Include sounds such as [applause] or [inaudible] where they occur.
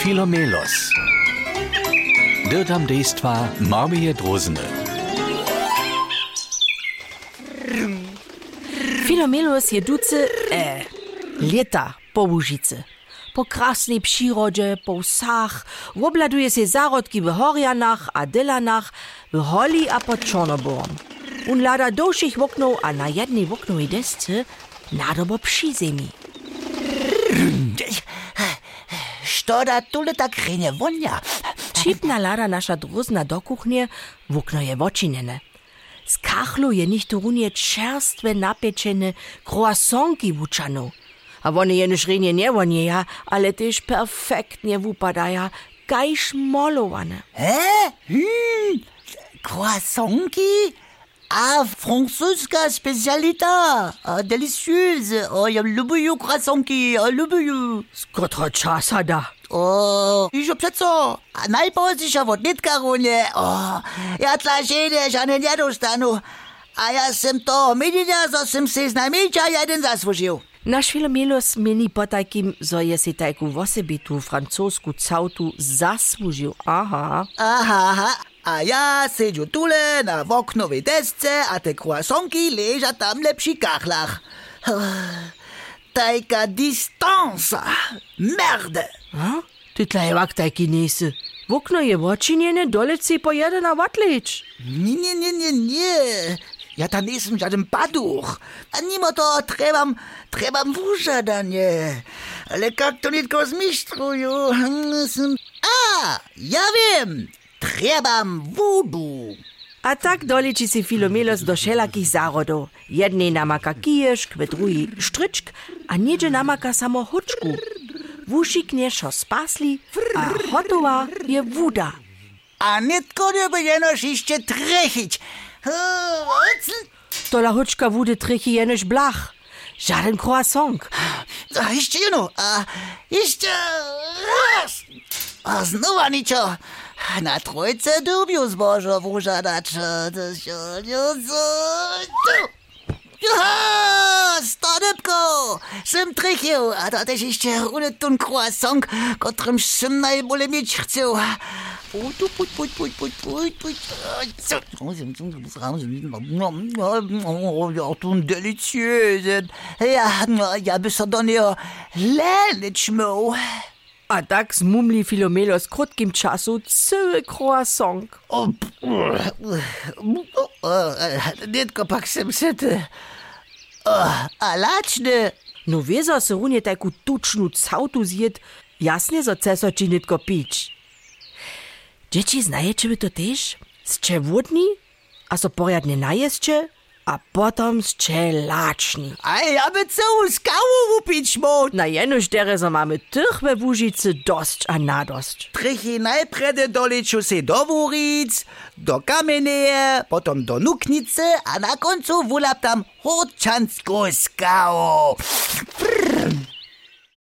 Filomelos. Dirtam dejstva Marmije Drozene. Filomelos je duce, e, leta po Łužice. Po krasnej przyrodzie, po wsach, obladuje się zarodki w Horianach a Dylanach, w Holi a pod Czornoborem. On lada dłuższych oknów, a na jednej oknowej desce nadobo przy ziemi. Što da tule tak renie wonia? Čipna lada nasza druzna do kuchnie, w okno je wočinene. Z kachlu je nicht runie czerstwe napieczene croissantki wuczano. A one je niż renie nie wonieja, ale też perfektnie wupadaja, gajsz molowane. Hä? Hm, croissantki? Ah, Francisca, specialita, ah, delicieuse. Oh, ja lubię croissanki, oh, lubię. Skotra czasa da. O, i že přeco. A najpozději od Nitkaruně. O, já tlačeně, že ani nedostanu. A já jsem toho minina, co jsem si znamíča jeden zaslužil. Naš Filomilos meni po takim, zo je si tajku v osebitu francosku cautu zaslužil. Aha. Aha, aha. A ja siedzę tule na oknowej desce, a te croissantki leżą tam lepszy kachlach. [sighs] Tajka distansa. Merde. A? Ty tlajwak tajki nesy. W okno je wočinjene, doleci po jeden na vatlič. Nie, nie, nie, nie, nie. Ja tam nisem żaden paduch. A mimo to trebam, trebam wużadanie. Ale jak to nitko zmistrzuju? A, ja wiem. Trebam voodoo. A tak doliči si Filomelos do všelakých zárodov. Jednej namaka kiješk, ve druhý štričk a niedzie namaka samo hučku. Wušiknie šo spasli a hotová je vuda. A nitko nie będziesz jeszcze trechić. Tola hučka vudy trichy jenož blach. Žaden croissant. A jeszcze jedno. A jeszcze raz. A znowu niczo. Na trójce dubiu zbożo się nie Ja, stodybko! Sem trichił, a to też jeszcze runy tun croissant, którym sem najbole mieć chcę. Puj, tu, puj, puj, puj, puj, puj, puj. Ja, tun delicieuse. Ja, ja by so do niej lenić mógł. A tak zmumli Filomelo z krótkim czasu cały croissant. O, Detko, pak sem se te... A lačne... No vezo se runje tajku tučnu cautu zjed, jasne za ceso či netko pič. Dzieci znaje, czy by to też? Z vodni? A so porjadne najeszcze? A potom zcze laczni. A ja by całą skału upić mógł. Na jenoż derezo mamy tych we Łužicy dość a nadość. Trichy najprede doliczu se do Wuric, do Kameneje, potom do Nuknice, a na końcu wulap tam Hočanską skałą. Prrr.